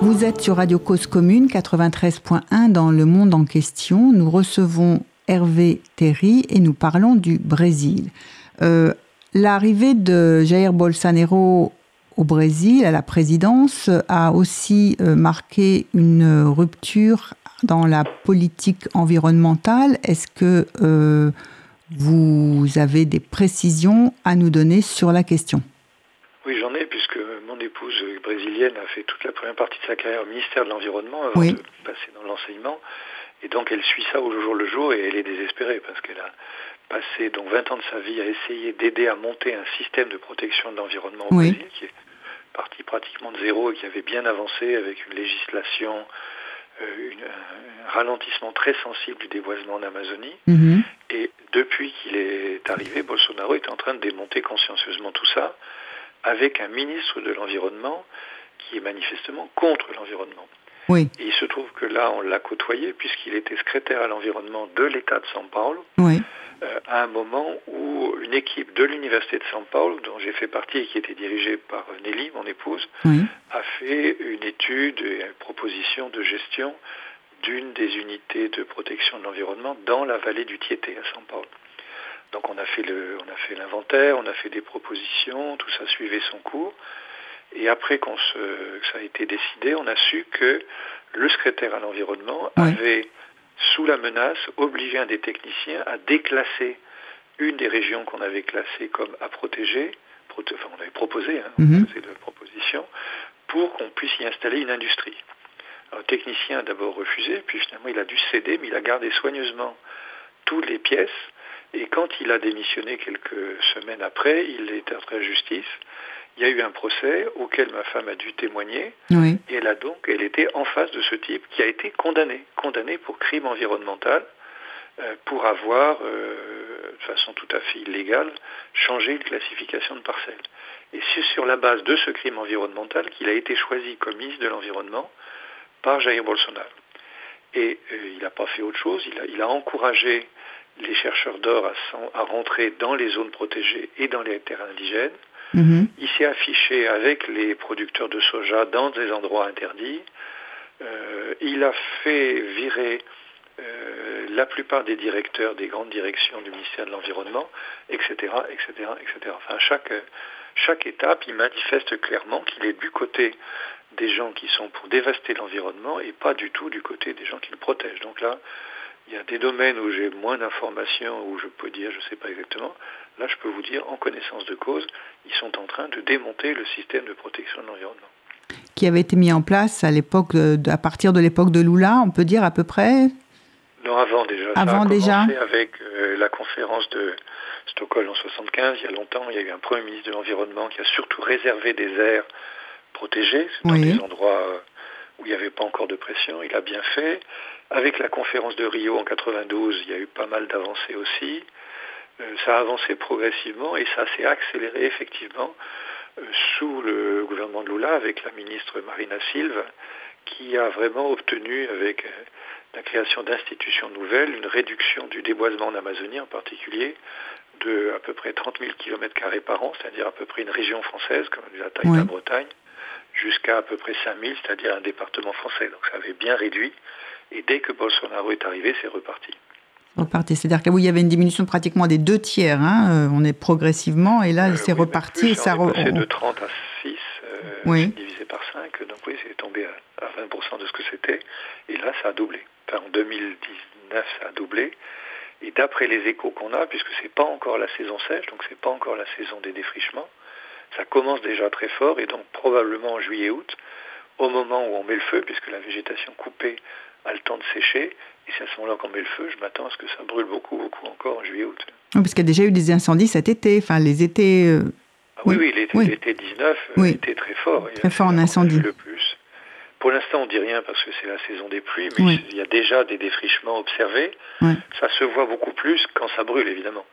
Vous êtes sur Radio Cause Commune 93.1 dans le monde en question. Nous recevons Hervé Terry et nous parlons du Brésil. Euh, L'arrivée de Jair Bolsonaro au Brésil à la présidence a aussi euh, marqué une rupture dans la politique environnementale. Est-ce que euh, vous avez des précisions à nous donner sur la question? Oui, j'en ai, puisque mon épouse brésilienne a fait toute la première partie de sa carrière au ministère de l'Environnement avant de passer dans l'enseignement. Et donc elle suit ça au jour le jour et elle est désespérée parce qu'elle a passé donc 20 ans de sa vie à essayer d'aider à monter un système de protection de l'environnement au Brésil qui est parti pratiquement de zéro et qui avait bien avancé avec une législation, euh, un ralentissement très sensible du déboisement en Amazonie. Mhm. Et depuis qu'il est arrivé, Bolsonaro est en train de démonter consciencieusement tout ça avec un ministre de l'Environnement qui est manifestement contre l'environnement. Oui. Et il se trouve que là, on l'a côtoyé puisqu'il était secrétaire à l'environnement de l'État de São Paulo. Oui. Euh, à un moment où une équipe de l'Université de São Paulo, dont j'ai fait partie et qui était dirigée par Nelly, mon épouse, oui. a fait une étude et une proposition de gestion d'une des unités de protection de l'environnement dans la vallée du Tietê à São Paulo. Donc on a fait le, on a fait l'inventaire, on a fait des propositions, tout ça suivait son cours. Et après qu'on se, que ça a été décidé, on a su que le secrétaire à l'environnement Oui. avait, sous la menace, obligé un des techniciens à déclasser une des régions qu'on avait classées comme à protéger, enfin on avait proposé, hein, on faisait la proposition, pour qu'on puisse y installer une industrie. Alors, le technicien a d'abord refusé, puis finalement il a dû céder, mais il a gardé soigneusement toutes les pièces. Et quand il a démissionné quelques semaines après, il est entré à justice. Il y a eu un procès auquel ma femme a dû témoigner. Oui. Et elle a donc, elle était en face de ce type qui a été condamné, condamné pour crime environnemental, euh, pour avoir, euh, de façon tout à fait illégale, changé une classification de parcelle. Et c'est sur la base de ce crime environnemental qu'il a été choisi comme ministre de l'Environnement par Jair Bolsonaro. Et euh, il n'a pas fait autre chose, il a, il a encouragé les chercheurs d'or à, rentrer dans les zones protégées et dans les terres indigènes Mhm. Il s'est affiché avec les producteurs de soja dans des endroits interdits. Euh, il a fait virer euh, la plupart des directeurs des grandes directions du ministère de l'Environnement, etc., etc., etc. Enfin, à chaque, chaque étape, il manifeste clairement qu'il est du côté des gens qui sont pour dévaster l'environnement et pas du tout du côté des gens qui le protègent. Donc là, il y a des domaines où j'ai moins d'informations, où je peux dire, je ne sais pas exactement. Là, je peux vous dire, en connaissance de cause, ils sont en train de démonter le système de protection de l'environnement. Qui avait été mis en place à l'époque, de- à partir de l'époque de Lula, on peut dire à peu près? Non, avant déjà. Avant déjà avec euh, la conférence de Stockholm en 75. Il y a longtemps, il y a eu un Premier ministre de l'Environnement qui a surtout réservé des aires protégées dans Oui. des endroits euh, où il n'y avait pas encore de pression. Il a bien fait. Avec la conférence de Rio en 92, il y a eu pas mal d'avancées aussi. Euh, ça a avancé progressivement et ça s'est accéléré effectivement euh, sous le gouvernement de Lula avec la ministre Marina Silva qui a vraiment obtenu avec euh, la création d'institutions nouvelles, une réduction du déboisement en Amazonie en particulier de à peu près 30 000 km par an, c'est-à-dire à peu près une région française comme la taille de la Bretagne, jusqu'à à peu près 5 000, c'est-à-dire un département français. Donc ça avait bien réduit. Et dès que Bolsonaro est arrivé, c'est reparti. reparti C'est-à-dire qu'il y avait une diminution pratiquement des deux tiers. hein, euh, On est progressivement et là, Euh, c'est oui, reparti. plus, et ça on est passé de on- 30 à 6, euh, Oui. divisé par 5, donc oui, c'est tombé à, à 20% de ce que c'était. Et là, ça a doublé. Enfin, en 2019, ça a doublé. Et d'après les échos qu'on a, puisque c'est pas encore la saison sèche, donc c'est pas encore la saison des défrichements, ça commence déjà très fort, et donc probablement en juillet-août, au moment où on met le feu, puisque la végétation coupée a le temps de sécher, et c'est à ce moment-là qu'on met le feu, je m'attends à ce que ça brûle beaucoup, beaucoup encore en juillet-août. Oui, Parce qu'il y a déjà eu des incendies cet été. Enfin, les étés. euh, Ah oui, Oui, l'été oui. l'été 19 euh, Oui. était très fort. Très fort en incendie. Le plus. Pour l'instant, on dit rien parce que c'est la saison des pluies, mais Oui. il y a déjà des défrichements observés. Ça se voit beaucoup plus quand ça brûle, évidemment.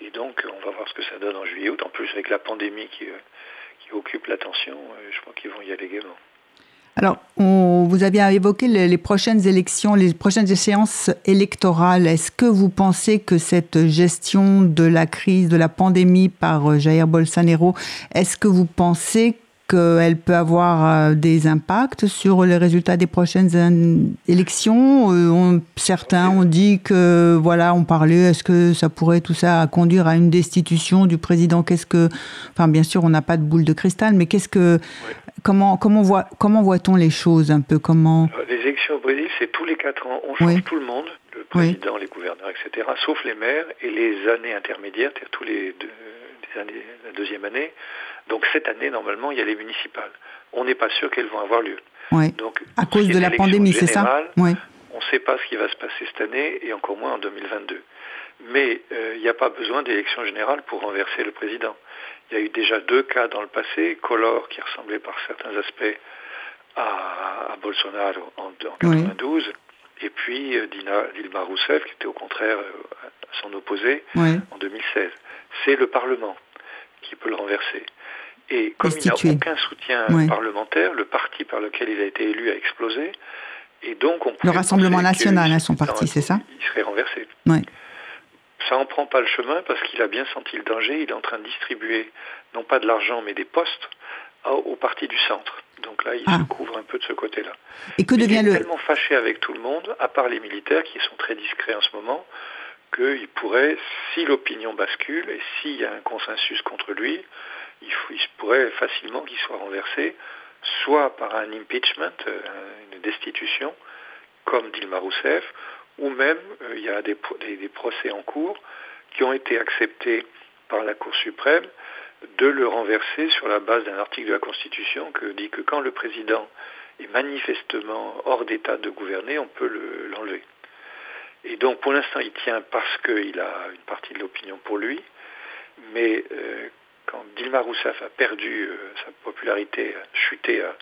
Et donc, on va voir ce que ça donne en juillet-août. En plus, avec la pandémie qui, euh, occupe l'attention, euh, je crois qu'ils vont y aller gaiement. Alors, on- vous aviez évoqué les, prochaines élections, les prochaines échéances électorales. Est-ce que vous pensez que cette gestion de la crise, de la pandémie par euh, Jair Bolsonaro, est-ce que vous pensez qu'elle peut avoir euh, des impacts sur les résultats des prochaines élections? Euh, on- Certains ont dit que, voilà, on parlait, est-ce que ça pourrait tout ça conduire à une destitution du président? Qu'est-ce que, enfin, bien sûr, on n'a pas de boule de cristal, mais qu'est-ce que, comment, comment voit, comment voit-on les choses un peu? Comment? Euh, Les élections au Brésil, c'est tous les quatre ans. On change Oui. tout le monde, le président, les gouverneurs, etc., sauf les maires et les années intermédiaires, c'est-à-dire tous les deux, les années, la deuxième année. Donc cette année, normalement, il y a les municipales. On n'est pas sûr qu'elles vont avoir lieu. Ouais. Donc, À cause de la pandémie, c'est ça Oui. On ne sait pas ce qui va se passer cette année et encore moins en 2022. Mais euh, il n'y a pas besoin d'élection générale pour renverser le président. Il y a eu déjà deux cas dans le passé, Collor qui ressemblait par certains aspects à, à Bolsonaro en, en 92, et puis euh, Dina, Dilma Rousseff qui était au contraire euh, à son opposé en 2016. C'est le Parlement qui peut le renverser. Et comme il n'a aucun soutien Ouais. parlementaire, le parti par lequel il a été élu a explosé. Et donc on Le Rassemblement national, qu'il- hein, son parti, c'est ça Il serait renversé. Ouais. Ça n'en prend pas le chemin parce qu'il a bien senti le danger. Il est en train de distribuer, non pas de l'argent, mais des postes à- au parti du centre. Donc là, il Ah. se couvre un peu de ce côté-là. Et que devient il est le. tellement fâché avec tout le monde, à part les militaires qui sont très discrets en ce moment, qu'il pourrait, si l'opinion bascule et s'il y a un consensus contre lui, il, pourrait facilement qu'il soit renversé, soit par un impeachment, euh, une destitution, comme Dilma Rousseff, ou même euh, il y a des, pro- des- des procès en cours qui ont été acceptés par la Cour suprême de le renverser sur la base d'un article de la Constitution qui dit que quand le président est manifestement hors d'état de gouverner, on peut le- l'enlever. Et donc pour l'instant, il tient parce qu'il a une partie de l'opinion pour lui, mais euh, quand Dilma Rousseff a perdu euh, sa popularité, a chuté à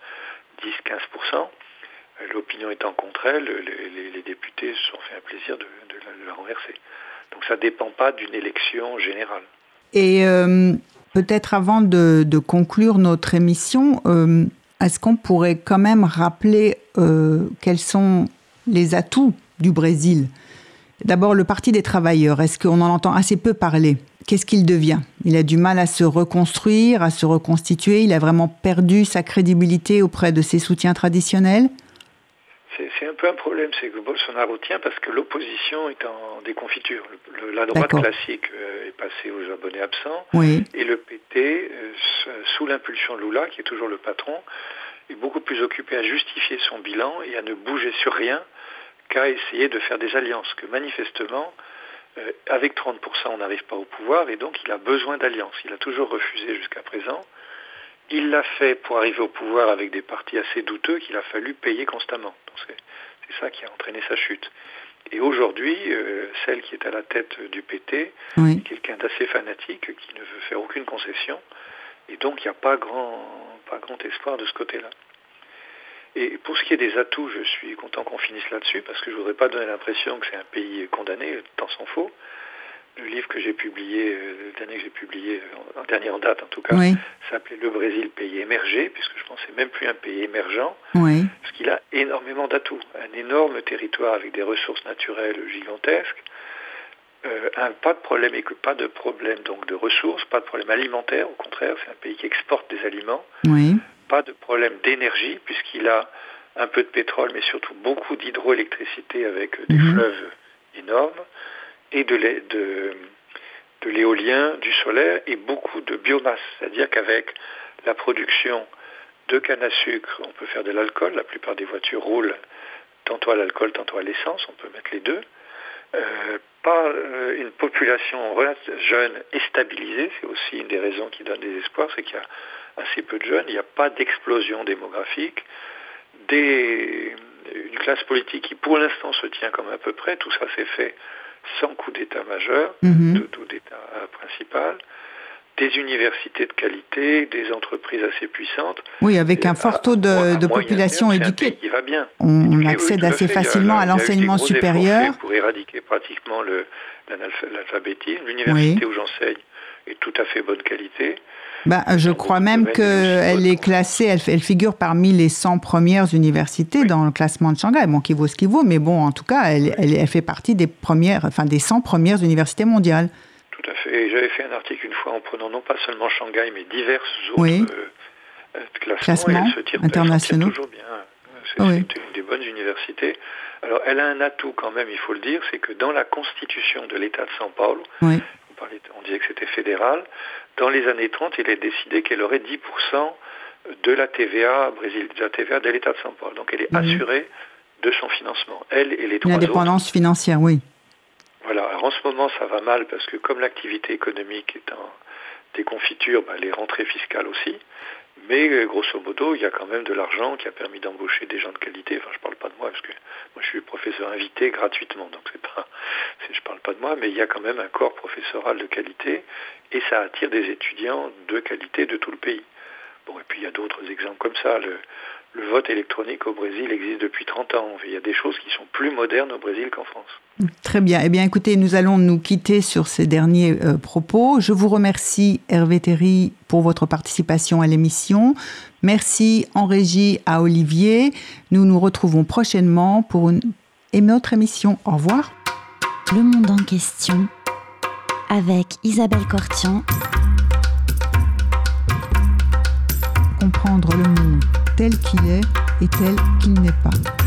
10-15%, euh, l'opinion étant contre elle, les, députés se sont fait un plaisir de, la, renverser. Donc ça ne dépend pas d'une élection générale. Et euh, peut-être avant de, conclure notre émission, est-ce qu'on pourrait quand même rappeler quels sont les atouts du Brésil? D'abord, le Parti des travailleurs, est-ce qu'on en entend assez peu parler? Qu'est-ce qu'il devient? Il a du mal à se reconstruire, à se reconstituer, il a vraiment perdu sa crédibilité auprès de ses soutiens traditionnels? C'est un peu un problème, c'est que Bolsonaro tient parce que l'opposition est en déconfiture. la droite classique euh, est passée aux abonnés absents. Et le PT, euh, sous l'impulsion de Lula, qui est toujours le patron, est beaucoup plus occupé à justifier son bilan et à ne bouger sur rien qu'à essayer de faire des alliances. Que manifestement, euh, avec 30%, on n'arrive pas au pouvoir et donc il a besoin d'alliances. Il a toujours refusé jusqu'à présent. Il l'a fait pour arriver au pouvoir avec des partis assez douteux qu'il a fallu payer constamment. C'est ça qui a entraîné sa chute. Et aujourd'hui, euh, celle qui est à la tête du PT quelqu'un d'assez fanatique qui ne veut faire aucune concession. Et donc, il n'y a pas grand, pas grand espoir de ce côté-là. Et pour ce qui est des atouts, je suis content qu'on finisse là-dessus parce que je ne voudrais pas donner l'impression que c'est un pays condamné, tant s'en faut le livre que j'ai publié, euh, le dernier que j'ai publié, euh, en dernière date en tout cas, s'appelait Le Brésil, pays émergé, puisque je pense que c'est même plus un pays émergent, parce qu'il a énormément d'atouts. Un énorme territoire avec des ressources naturelles gigantesques, euh, un, pas de problème pas de problème donc de ressources, pas de problème alimentaire, au contraire, c'est un pays qui exporte des aliments. Pas de problème d'énergie, puisqu'il a un peu de pétrole, mais surtout beaucoup d'hydroélectricité avec des mhm. fleuves énormes et de l'éolien, du solaire et beaucoup de biomasse. C'est-à-dire qu'avec la production de canne à sucre, on peut faire de l'alcool. La plupart des voitures roulent tantôt à l'alcool, tantôt à l'essence. On peut mettre les deux. Euh, pas euh, une population jeune et stabilisée, c'est aussi une des raisons qui donne des espoirs, c'est qu'il y a assez peu de jeunes, il n'y a pas d'explosion démographique, des, une classe politique qui pour l'instant se tient comme à peu près, tout ça s'est fait sans coup d'État majeur, mhm. de coup d'État principal, des universités de qualité, des entreprises assez puissantes. Oui, avec un fort taux de, population éduquée. Qui va bien. On, accède assez facilement à l'enseignement supérieur. Pour éradiquer pratiquement l'alphabétisme. L'université où j'enseigne est tout à fait bonne qualité. Bah, je crois même qu'elle est classée, elle, elle, figure parmi les 100 premières universités dans le classement de Shanghai. Bon, qui vaut ce qui vaut, mais bon, en tout cas, elle, elle, fait partie des premières, enfin des 100 premières universités mondiales. Tout à fait. J'avais fait un article une fois en prenant non pas seulement Shanghai, mais divers autres euh, classements, et elle se internationaux. toujours bien. C'est une des bonnes universités. Alors, elle a un atout quand même, il faut le dire, c'est que dans la constitution de l'État de São Paulo, oui on disait que c'était fédéral. Dans les années 30, il est décidé qu'elle aurait 10% de la TVA, Brésil, de la TVA de l'État de São Paulo. Donc elle est mhm. assurée de son financement. Elle et les trois L'indépendance financière, oui. Voilà. Alors en ce moment, ça va mal parce que comme l'activité économique est en déconfiture, bah, les rentrées fiscales aussi. Mais grosso modo, il y a quand même de l'argent qui a permis d'embaucher des gens de qualité. Enfin, je parle pas de moi parce que moi je suis professeur invité gratuitement, donc c'est pas, je parle pas de moi, mais il y a quand même un corps professoral de qualité et ça attire des étudiants de qualité de tout le pays. Bon, et puis il y a d'autres exemples comme ça. Le vote électronique au Brésil existe depuis 30 ans. Il y a des choses qui sont plus modernes au Brésil qu'en France. Très bien. Eh bien, écoutez, nous allons nous quitter sur ces derniers euh, propos. Je vous remercie, Hervé Théry, pour votre participation à l'émission. Merci en régie à Olivier. Nous nous retrouvons prochainement pour une, une autre émission. Au revoir. Le monde en question avec Isabelle Cortian. Comprendre le monde tel qu'il est et tel qu'il n'est pas.